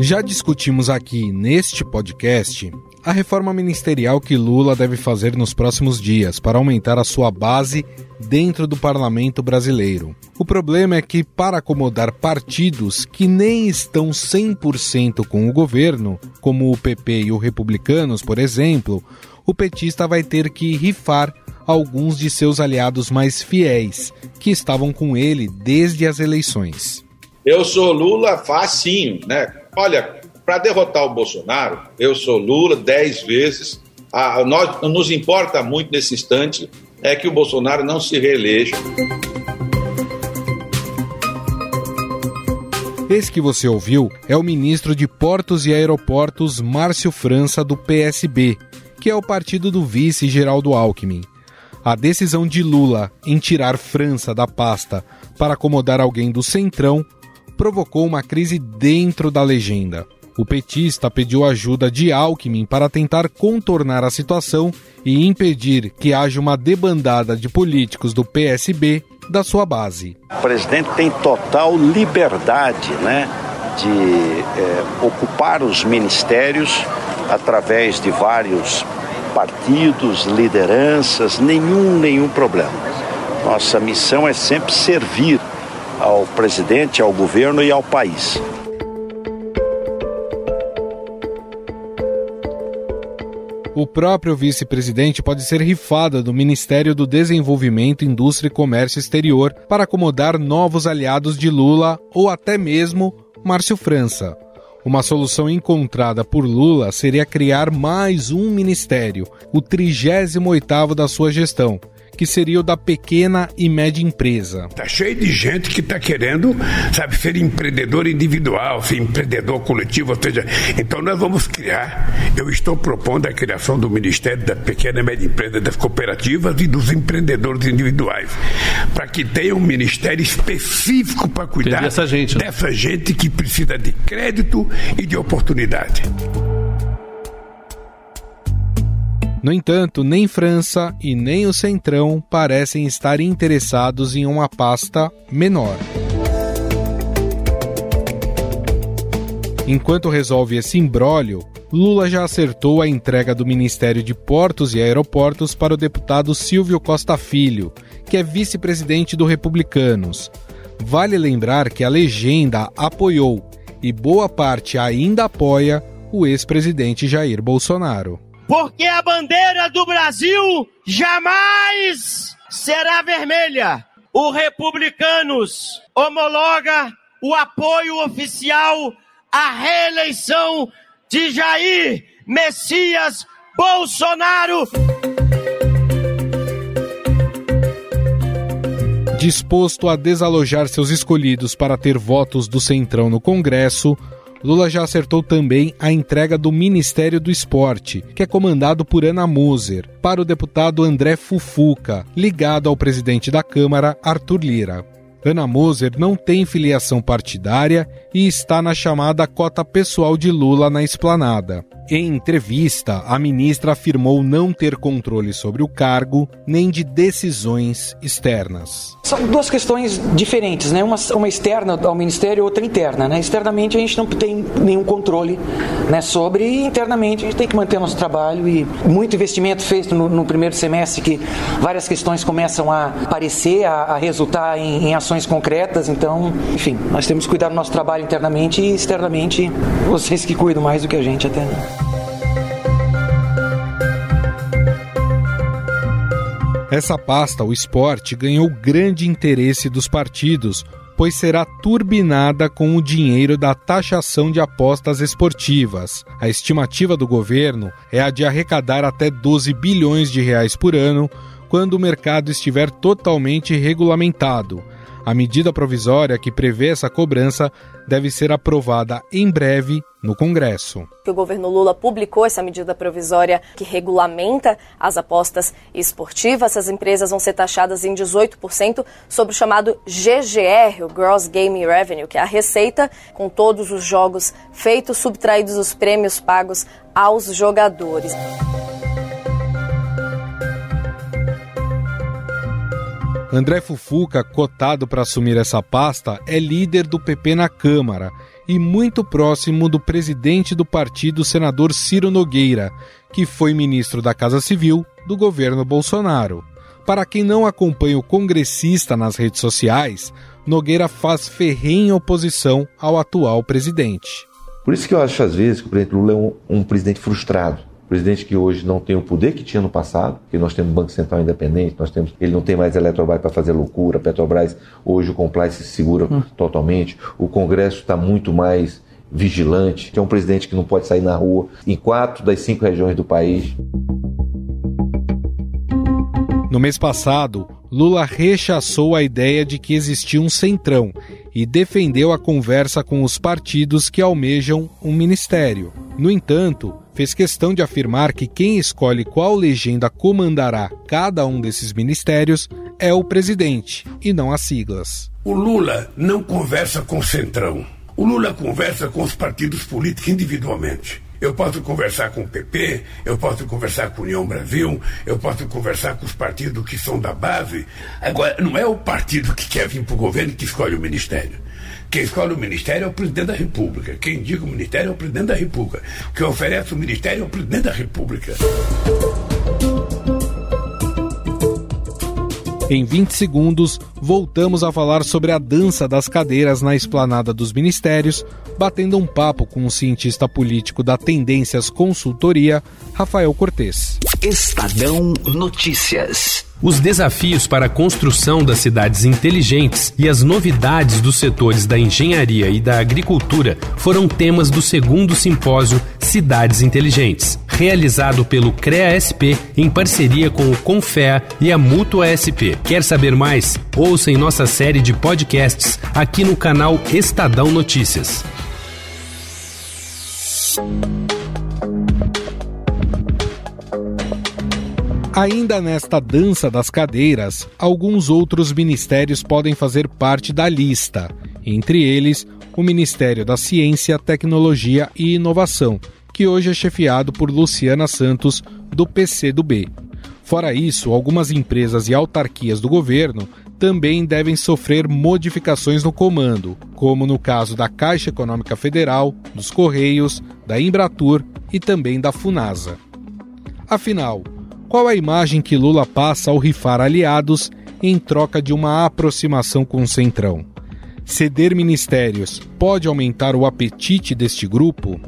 Já discutimos aqui neste podcast a reforma ministerial que Lula deve fazer nos próximos dias para aumentar a sua base dentro do parlamento brasileiro. O problema é que, para acomodar partidos que nem estão 100% com o governo, como o PP e o Republicanos, por exemplo, o petista vai ter que rifar alguns de seus aliados mais fiéis, que estavam com ele desde as eleições. Eu sou Lula facinho, né? Olha, para derrotar o Bolsonaro, eu sou Lula dez vezes. A, nós, nos importa muito nesse instante é que o Bolsonaro não se reeleja. Esse que você ouviu é o ministro de Portos e Aeroportos, Márcio França, do PSB, que é o partido do vice Geraldo Alckmin. A decisão de Lula em tirar França da pasta para acomodar alguém do Centrão provocou uma crise dentro da legenda. O petista pediu ajuda de Alckmin para tentar contornar a situação e impedir que haja uma debandada de políticos do PSB da sua base. O presidente tem total liberdade né, de é, ocupar os ministérios através de vários partidos, lideranças, nenhum, nenhum problema. Nossa missão é sempre servir ao presidente, ao governo e ao país. O próprio vice-presidente pode ser rifado do Ministério do Desenvolvimento, Indústria e Comércio Exterior para acomodar novos aliados de Lula ou até mesmo Márcio França. Uma solução encontrada por Lula seria criar mais um ministério, o 38º da sua gestão, que seria o da pequena e média empresa. Tá cheio de gente que está querendo, sabe, ser empreendedor individual, ser empreendedor coletivo, ou seja, então nós vamos criar. Eu estou propondo a criação do Ministério da Pequena e Média Empresa, das cooperativas e dos empreendedores individuais, para que tenha um ministério específico para cuidar dessa gente, né? dessa gente que precisa de crédito e de oportunidade. No entanto, nem França e nem o Centrão parecem estar interessados em uma pasta menor. Enquanto resolve esse imbróglio, Lula já acertou a entrega do Ministério de Portos e Aeroportos para o deputado Silvio Costa Filho, que é vice-presidente do Republicanos. Vale lembrar que a legenda apoiou e boa parte ainda apoia o ex-presidente Jair Bolsonaro porque a bandeira do Brasil jamais será vermelha. O Republicanos homologa o apoio oficial à reeleição de Jair Messias Bolsonaro. Disposto a desalojar seus escolhidos para ter votos do Centrão no Congresso, Lula já acertou também a entrega do Ministério do Esporte, que é comandado por Ana Moser, para o deputado André Fufuca, ligado ao presidente da Câmara, Arthur Lira. Ana Moser não tem filiação partidária e está na chamada cota pessoal de Lula na esplanada. Em entrevista, a ministra afirmou não ter controle sobre o cargo nem de decisões externas. São duas questões diferentes, né? Uma, uma externa ao ministério outra interna. Né? Externamente a gente não tem nenhum controle né, sobre e internamente a gente tem que manter nosso trabalho e muito investimento feito no, no primeiro semestre que várias questões começam a aparecer, a, a resultar em, em ações concretas. Então, enfim, nós temos que cuidar do nosso trabalho internamente e externamente vocês que cuidam mais do que a gente até. Né? Essa pasta, o esporte, ganhou grande interesse dos partidos, pois será turbinada com o dinheiro da taxação de apostas esportivas. A estimativa do governo é a de arrecadar até 12 bilhões de reais por ano quando o mercado estiver totalmente regulamentado. A medida provisória que prevê essa cobrança deve ser aprovada em breve no Congresso. O governo Lula publicou essa medida provisória que regulamenta as apostas esportivas. Essas empresas vão ser taxadas em 18% sobre o chamado GGR, o Gross Gaming Revenue, que é a receita com todos os jogos feitos, subtraídos os prêmios pagos aos jogadores. André Fufuca, cotado para assumir essa pasta, é líder do PP na Câmara e muito próximo do presidente do partido, senador Ciro Nogueira, que foi ministro da Casa Civil do governo Bolsonaro. Para quem não acompanha o congressista nas redes sociais, Nogueira faz ferrenha oposição ao atual presidente. Por isso que eu acho, às vezes, que o presidente Lula é um, um presidente frustrado. Presidente que hoje não tem o poder que tinha no passado, que nós temos Banco Central independente, nós temos, ele não tem mais Eletrobras para fazer loucura, Petrobras hoje o compliance se segura hum. totalmente, o Congresso está muito mais vigilante, é um presidente que não pode sair na rua em quatro das cinco regiões do país. No mês passado, Lula rechaçou a ideia de que existia um centrão e defendeu a conversa com os partidos que almejam um ministério. No entanto, fez questão de afirmar que quem escolhe qual legenda comandará cada um desses ministérios é o presidente e não as siglas. O Lula não conversa com o centrão. O Lula conversa com os partidos políticos individualmente. Eu posso conversar com o PP, eu posso conversar com a União Brasil, eu posso conversar com os partidos que são da base. Agora, não é o partido que quer vir para o governo que escolhe o ministério. Quem escolhe o ministério é o presidente da República. Quem indica o ministério é o presidente da República. Quem oferece o ministério é o presidente da República. Em 20 segundos, voltamos a falar sobre a dança das cadeiras na esplanada dos ministérios, batendo um papo com o cientista político da Tendências Consultoria, Rafael Cortes. Estadão Notícias. Os desafios para a construção das cidades inteligentes e as novidades dos setores da engenharia e da agricultura foram temas do segundo simpósio Cidades Inteligentes, realizado pelo CREA-SP em parceria com o Confea e a Mútua SP. Quer saber mais? Ouça em nossa série de podcasts aqui no canal Estadão Notícias. Ainda nesta dança das cadeiras, alguns outros ministérios podem fazer parte da lista, entre eles o Ministério da Ciência, Tecnologia e Inovação, que hoje é chefiado por Luciana Santos, do PCdoB. Fora isso, algumas empresas e autarquias do governo também devem sofrer modificações no comando, como no caso da Caixa Econômica Federal, dos Correios, da Embratur e também da Funasa. Afinal, qual a imagem que Lula passa ao rifar aliados em troca de uma aproximação com o Centrão? Ceder ministérios pode aumentar o apetite deste grupo?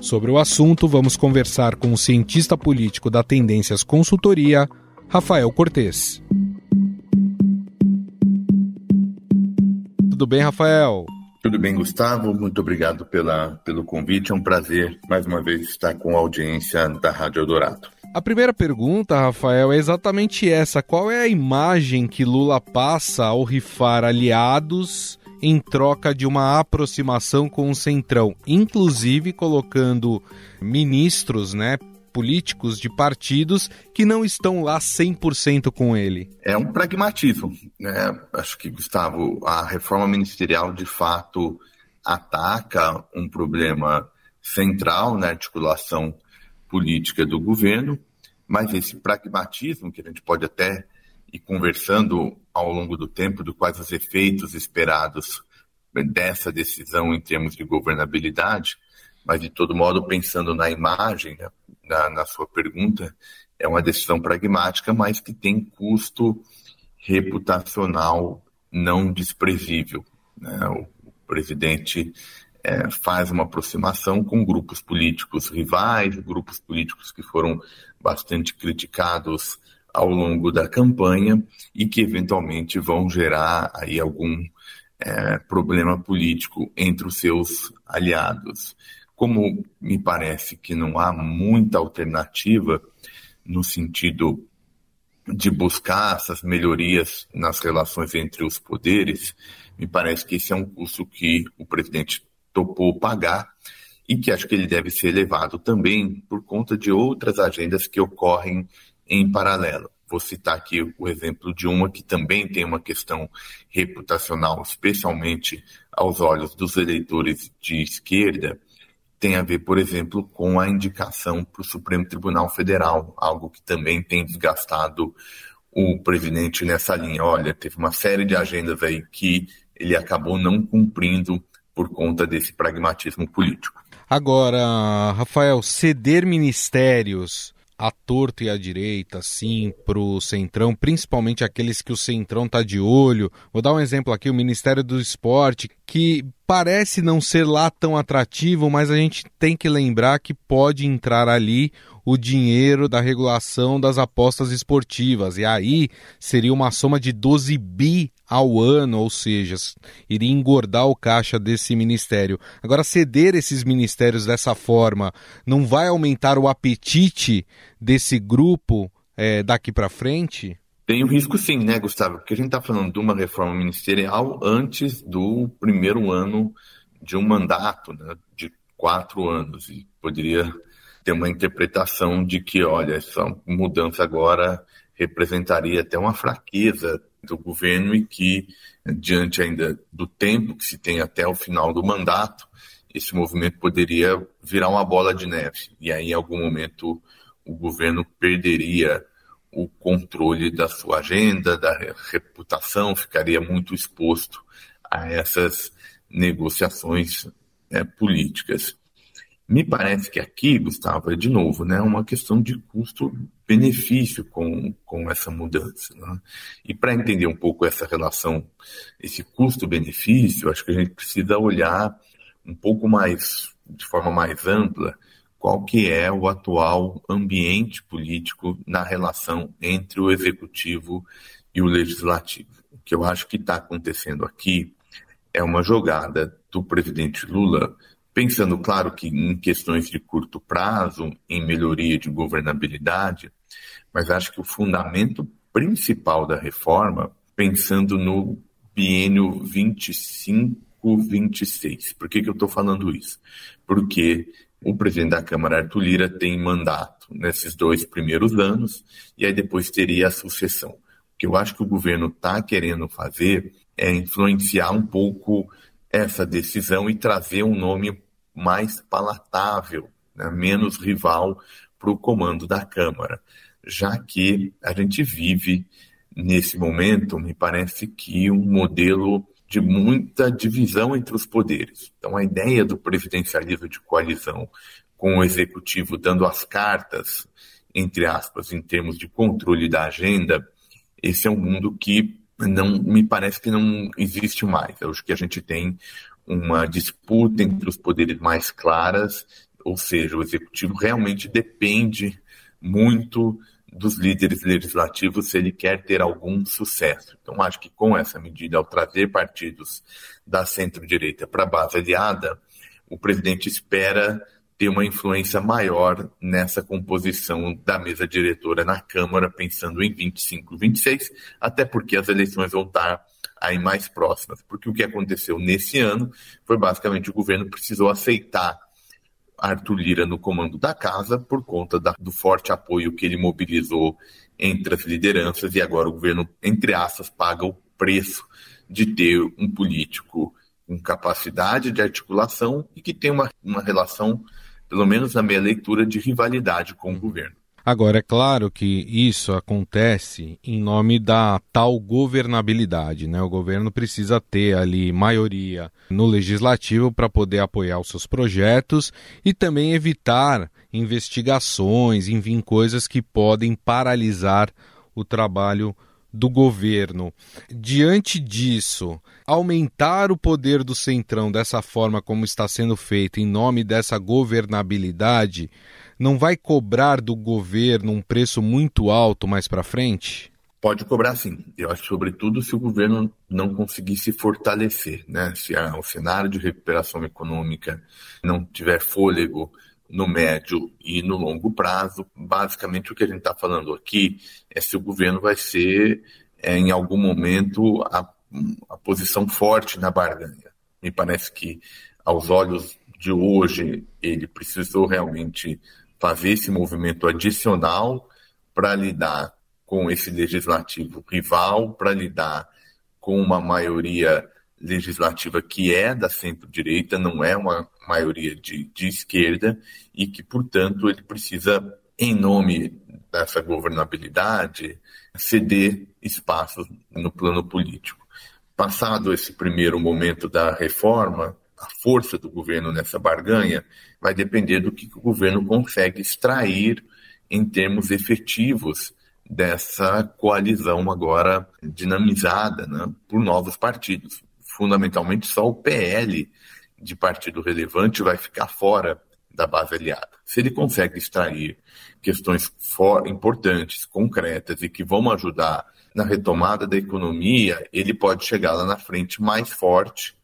Sobre o assunto, vamos conversar com o cientista político da Tendências Consultoria, Rafael Cortes. Tudo bem, Rafael? Tudo bem, Gustavo. Muito obrigado pela, pelo convite. É um prazer, mais uma vez, estar com a audiência da Rádio Eldorado. A primeira pergunta, Rafael, é exatamente essa: qual é a imagem que Lula passa ao rifar aliados em troca de uma aproximação com o Centrão, inclusive colocando ministros, né, políticos de partidos que não estão lá 100% com ele? É um pragmatismo. Né? Acho que, Gustavo, a reforma ministerial de fato ataca um problema central na articulação política do governo, mas esse pragmatismo que a gente pode até ir conversando ao longo do tempo do quais os efeitos esperados dessa decisão em termos de governabilidade, mas de todo modo pensando na imagem, né, na, na sua pergunta, é uma decisão pragmática, mas que tem custo reputacional não desprezível. Né? O, o presidente é, faz uma aproximação com grupos políticos rivais, grupos políticos que foram bastante criticados ao longo da campanha e que eventualmente vão gerar aí algum é, problema político entre os seus aliados. Como me parece que não há muita alternativa no sentido de buscar essas melhorias nas relações entre os poderes, me parece que esse é um custo que o presidente topou pagar e que acho que ele deve ser elevado também por conta de outras agendas que ocorrem em paralelo. Vou citar aqui o exemplo de uma que também tem uma questão reputacional, especialmente aos olhos dos eleitores de esquerda, tem a ver, por exemplo, com a indicação para o Supremo Tribunal Federal, algo que também tem desgastado o presidente nessa linha. Olha, teve uma série de agendas aí que ele acabou não cumprindo por conta desse pragmatismo político. Agora, Rafael, ceder ministérios a torto e à direita, sim, para o Centrão, principalmente aqueles que o Centrão está de olho. Vou dar um exemplo aqui: o Ministério do Esporte, que parece não ser lá tão atrativo, mas a gente tem que lembrar que pode entrar ali o dinheiro da regulação das apostas esportivas. E aí seria uma soma de 12 bi ao ano, ou seja, iria engordar o caixa desse ministério. Agora, ceder esses ministérios dessa forma não vai aumentar o apetite desse grupo é, daqui para frente? Tem o um risco sim, né, Gustavo? Porque a gente está falando de uma reforma ministerial antes do primeiro ano de um mandato, né, de quatro anos. E poderia ter uma interpretação de que, olha, essa mudança agora representaria até uma fraqueza do governo e que, diante ainda do tempo que se tem até o final do mandato, esse movimento poderia virar uma bola de neve. E aí, em algum momento, o governo perderia o controle da sua agenda, da reputação, ficaria muito exposto a essas negociações é, políticas. Me parece que aqui, Gustavo, é de novo, né, uma questão de custo-benefício com, com essa mudança. Né? E para entender um pouco essa relação, esse custo-benefício, acho que a gente precisa olhar um pouco mais, de forma mais ampla, qual que é o atual ambiente político na relação entre o executivo e o legislativo. O que eu acho que está acontecendo aqui é uma jogada do presidente Lula pensando, claro, que em questões de curto prazo, em melhoria de governabilidade, mas acho que o fundamento principal da reforma, pensando no biênio 25-26. Por que, que eu estou falando isso? Porque o presidente da Câmara, Arthur Lira, tem mandato nesses dois primeiros anos e aí depois teria a sucessão. O que eu acho que o governo está querendo fazer é influenciar um pouco essa decisão e trazer um nome mais palatável, né, menos rival para o comando da Câmara, já que a gente vive nesse momento, me parece que um modelo de muita divisão entre os poderes. Então, a ideia do presidencialismo de coalizão com o executivo dando as cartas, entre aspas, em termos de controle da agenda, esse é um mundo que não me parece que não existe mais. Eu acho que a gente tem uma disputa entre os poderes mais claras, ou seja, o executivo realmente depende muito dos líderes legislativos se ele quer ter algum sucesso. Então, acho que com essa medida, ao trazer partidos da centro-direita para a base aliada, o presidente espera ter uma influência maior nessa composição da mesa diretora na Câmara, pensando em 25, 26, até porque as eleições vão estar aí mais próximas. Porque o que aconteceu nesse ano foi basicamente o governo precisou aceitar Arthur Lira no comando da casa por conta da, do forte apoio que ele mobilizou entre as lideranças e agora o governo, entre aspas, paga o preço de ter um político com capacidade de articulação e que tem uma, uma relação pelo menos na minha leitura, de rivalidade com o governo. Agora, é claro que isso acontece em nome da tal governabilidade. Né? O governo precisa ter ali maioria no legislativo para poder apoiar os seus projetos e também evitar investigações, enfim, coisas que podem paralisar o trabalho do governo. Diante disso, aumentar o poder do Centrão dessa forma como está sendo feito, em nome dessa governabilidade, não vai cobrar do governo um preço muito alto mais para frente? Pode cobrar sim. Eu acho, sobretudo, se o governo não conseguir se fortalecer, né? Se o cenário de recuperação econômica não tiver fôlego, no médio e no longo prazo. Basicamente, o que a gente está falando aqui é se o governo vai ser, é, em algum momento, a, a posição forte na barganha. Me parece que, aos olhos de hoje, ele precisou realmente fazer esse movimento adicional para lidar com esse legislativo rival, para lidar com uma maioria legislativa que é da centro-direita, não é uma maioria de, de esquerda, e que, portanto, ele precisa, em nome dessa governabilidade, ceder espaços no plano político. Passado esse primeiro momento da reforma, a força do governo nessa barganha vai depender do que o governo consegue extrair em termos efetivos dessa coalizão agora dinamizada né, por novos partidos. Fundamentalmente, só o PL de partido relevante vai ficar fora da base aliada. Se ele consegue extrair questões importantes, concretas e que vão ajudar na retomada da economia, ele pode chegar lá na frente mais forte.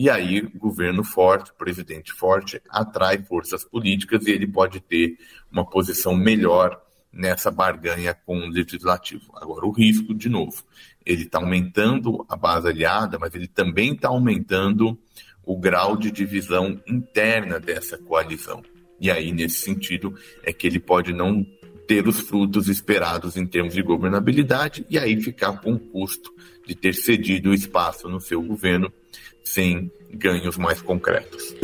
E aí, governo forte, presidente forte, atrai forças políticas e ele pode ter uma posição melhor nessa barganha com o legislativo. Agora, o risco, de novo, ele está aumentando a base aliada, mas ele também está aumentando o grau de divisão interna dessa coalizão. E aí, nesse sentido, é que ele pode não ter os frutos esperados em termos de governabilidade e aí ficar com o custo de ter cedido espaço no seu governo sem ganhos mais concretos.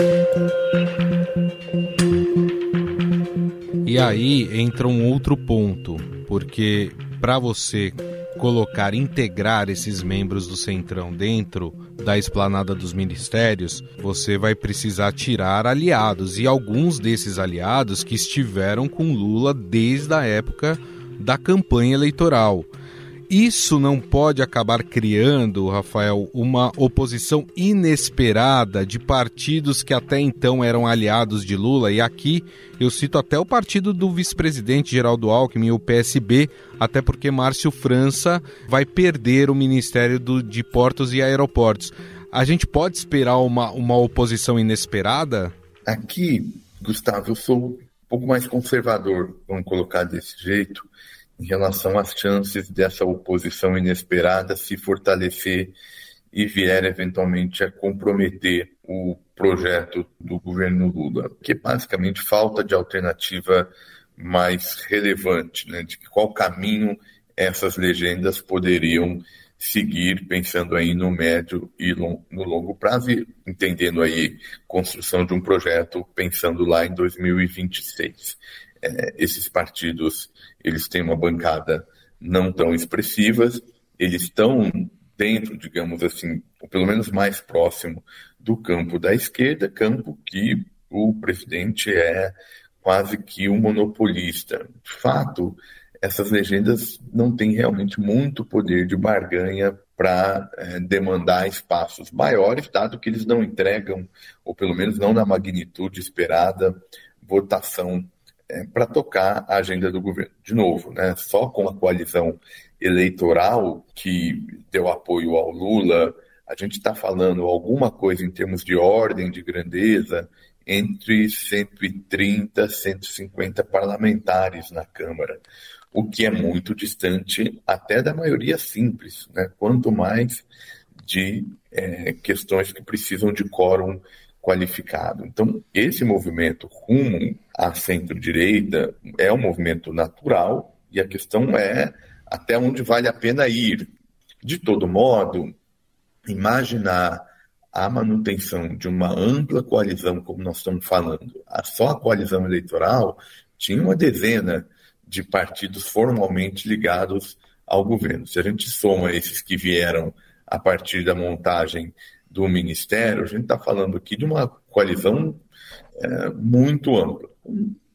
E aí entra um outro ponto, porque para você colocar, integrar esses membros do Centrão dentro da esplanada dos ministérios, você vai precisar tirar aliados e alguns desses aliados que estiveram com Lula desde a época da campanha eleitoral. Isso não pode acabar criando, Rafael, uma oposição inesperada de partidos que até então eram aliados de Lula. E aqui eu cito até o partido do vice-presidente Geraldo Alckmin, o PSB, até porque Márcio França vai perder o Ministério do, de Portos e Aeroportos. A gente pode esperar uma, uma oposição inesperada? Aqui, Gustavo, eu sou um pouco mais conservador, vamos colocar desse jeito em relação às chances dessa oposição inesperada se fortalecer e vier eventualmente a comprometer o projeto do governo Lula, que basicamente falta de alternativa mais relevante, né, de qual caminho essas legendas poderiam seguir, pensando aí no médio e no longo prazo e entendendo aí construção de um projeto, pensando lá em 2026. Esses partidos eles têm uma bancada não tão expressiva, eles estão dentro, digamos assim, ou pelo menos mais próximo do campo da esquerda, campo que o presidente é quase que um monopolista. De fato, essas legendas não têm realmente muito poder de barganha para é, demandar espaços maiores, dado que eles não entregam, ou pelo menos não na magnitude esperada, votação é, para tocar a agenda do governo. De novo, né, só com a coalizão eleitoral que deu apoio ao Lula, a gente está falando alguma coisa em termos de ordem de grandeza entre 130 150 parlamentares na Câmara, o que é muito distante até da maioria simples, né? quanto mais de é, questões que precisam de quórum qualificado. Então, esse movimento rumo à centro-direita é um movimento natural e a questão é até onde vale a pena ir. De todo modo, imaginar a manutenção de uma ampla coalizão, como nós estamos falando, a só a coalizão eleitoral tinha uma dezena de partidos formalmente ligados ao governo. Se a gente soma esses que vieram a partir da montagem do Ministério, a gente está falando aqui de uma coalizão é, muito ampla.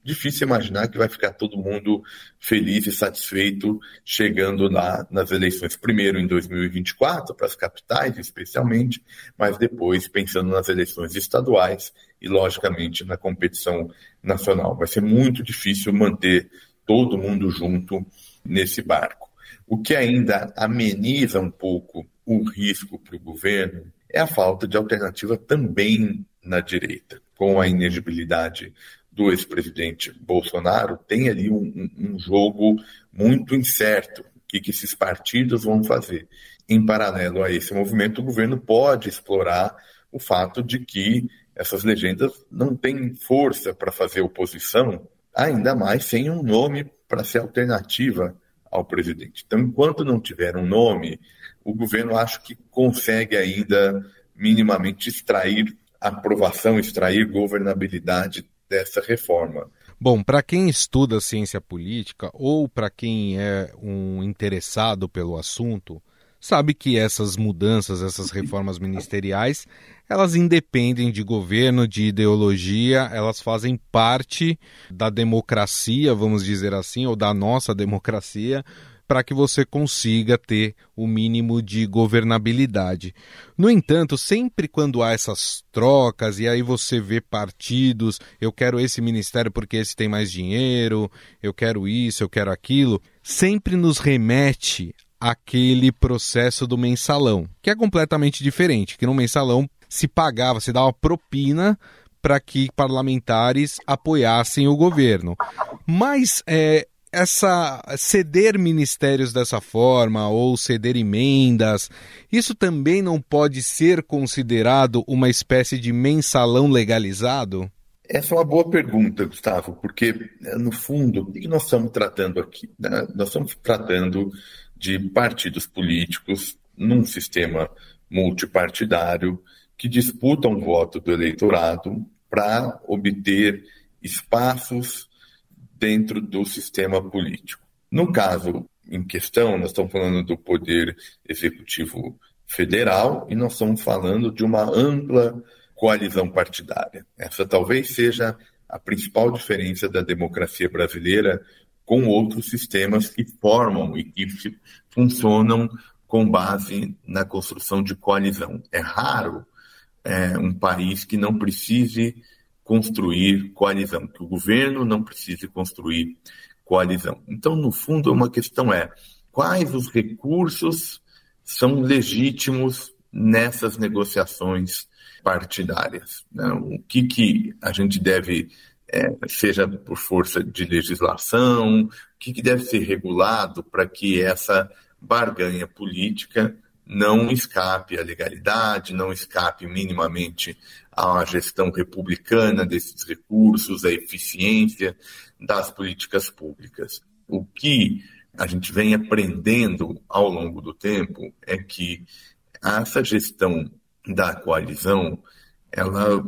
Difícil imaginar que vai ficar todo mundo feliz e satisfeito chegando lá nas eleições, primeiro em 2024, para as capitais especialmente, mas depois pensando nas eleições estaduais e, logicamente, na competição nacional. Vai ser muito difícil manter todo mundo junto nesse barco. O que ainda ameniza um pouco o risco para o governo é a falta de alternativa também na direita. Com a inegibilidade do ex-presidente Bolsonaro, tem ali um, um, jogo muito incerto. O que, que esses partidos vão fazer? Em paralelo a esse movimento, o governo pode explorar o fato de que essas legendas não têm força para fazer oposição, ainda mais sem um nome para ser alternativa ao presidente. Então, enquanto não tiver um nome, o governo acho que consegue ainda minimamente extrair aprovação, extrair governabilidade dessa reforma. Bom, para quem estuda ciência política ou para quem é um interessado pelo assunto, sabe que essas mudanças, essas reformas ministeriais, elas independem de governo, de ideologia, elas fazem parte da democracia, vamos dizer assim, ou da nossa democracia, para que você consiga ter o mínimo de governabilidade. No entanto, sempre quando há essas trocas e aí você vê partidos, eu quero esse ministério porque esse tem mais dinheiro, eu quero isso, eu quero aquilo, sempre nos remete aquele processo do mensalão, que é completamente diferente, que no mensalão se pagava, se dava propina para que parlamentares apoiassem o governo. Mas é, essa ceder ministérios dessa forma ou ceder emendas, isso também não pode ser considerado uma espécie de mensalão legalizado? Essa é uma boa pergunta, Gustavo, porque, no fundo, o que nós estamos tratando aqui? Né? Nós estamos tratando de partidos políticos num sistema multipartidário que disputam o voto do eleitorado para obter espaços dentro do sistema político. No caso em questão, nós estamos falando do poder executivo federal e nós estamos falando de uma ampla coalizão partidária. Essa talvez seja a principal diferença da democracia brasileira com outros sistemas que formam e que funcionam com base na construção de coalizão. É raro é, um país que não precise construir coalizão, que o governo não precise construir coalizão. Então, no fundo, uma questão é quais os recursos são legítimos nessas negociações partidárias. Né? O que, que a gente deve, é, seja por força de legislação, o que, que deve ser regulado para que essa barganha política não escape à legalidade, não escape minimamente à gestão republicana desses recursos, à eficiência das políticas públicas. O que a gente vem aprendendo ao longo do tempo é que essa gestão da coalizão ela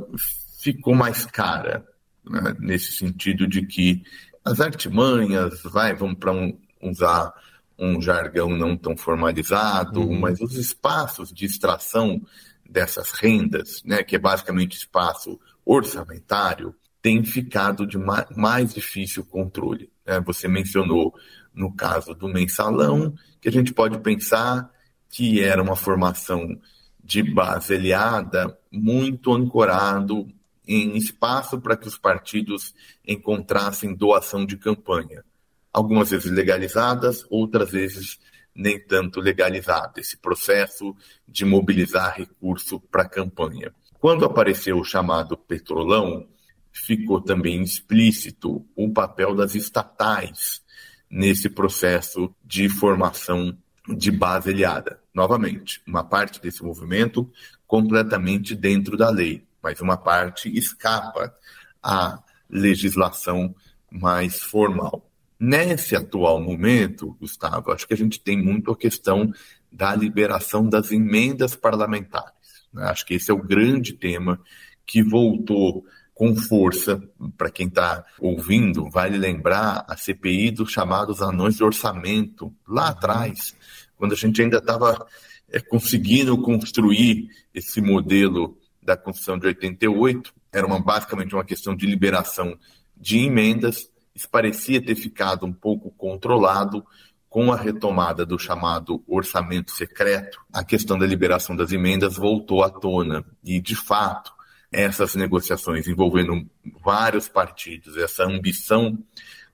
ficou mais cara né, nesse sentido de que as artimanhas, vai, vamos para um, usar um jargão não tão formalizado, uhum. mas os espaços de extração dessas rendas, né, que é basicamente espaço orçamentário, tem ficado de mais difícil controle. Né? Você mencionou no caso do mensalão, que a gente pode pensar que era uma formação de base aliada muito ancorado em espaço para que os partidos encontrassem doação de campanha algumas vezes legalizadas, outras vezes nem tanto legalizado, esse processo de mobilizar recurso para a campanha. Quando apareceu o chamado petrolão, ficou também explícito o papel das estatais nesse processo de formação de base aliada. Novamente, uma parte desse movimento completamente dentro da lei, mas uma parte escapa à legislação mais formal. Nesse atual momento, Gustavo, acho que a gente tem muito a questão da liberação das emendas parlamentares. Né? Acho que esse é o grande tema que voltou com força. Para quem está ouvindo, vale lembrar a CPI dos chamados anões de orçamento, lá atrás, quando a gente ainda estava é, conseguindo construir esse modelo da Constituição de 88, era uma, basicamente uma questão de liberação de emendas isso parecia ter ficado um pouco controlado com a retomada do chamado orçamento secreto. A questão da liberação das emendas voltou à tona e, de fato, essas negociações envolvendo vários partidos, essa ambição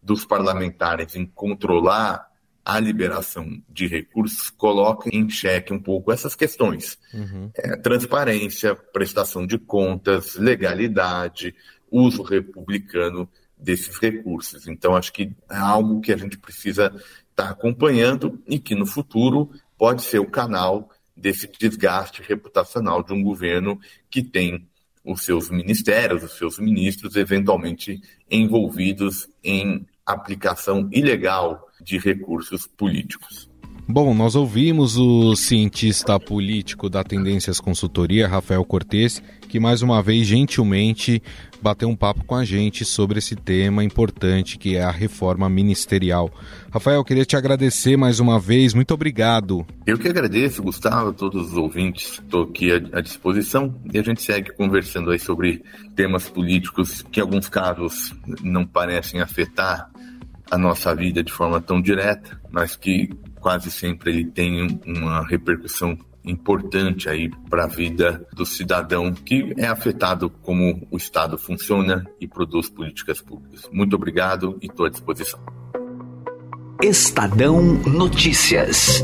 dos parlamentares em controlar a liberação de recursos coloca em xeque um pouco essas questões. Uhum. É, transparência, prestação de contas, legalidade, uso republicano desses recursos. Então, acho que é algo que a gente precisa estar tá acompanhando e que no futuro pode ser o canal desse desgaste reputacional de um governo que tem os seus ministérios, os seus ministros, eventualmente envolvidos em aplicação ilegal de recursos políticos. Bom, nós ouvimos o cientista político da Tendências Consultoria, Rafael Cortes, que mais uma vez gentilmente bateu um papo com a gente sobre esse tema importante que é a reforma ministerial. Rafael, queria te agradecer mais uma vez, muito obrigado. Eu que agradeço, Gustavo, a todos os ouvintes, estou aqui à disposição e a gente segue conversando aí sobre temas políticos que em alguns casos não parecem afetar a nossa vida de forma tão direta, mas que quase sempre ele tem uma repercussão importante aí para a vida do cidadão que é afetado como o Estado funciona e produz políticas públicas. Muito obrigado e estou à disposição. Estadão Notícias.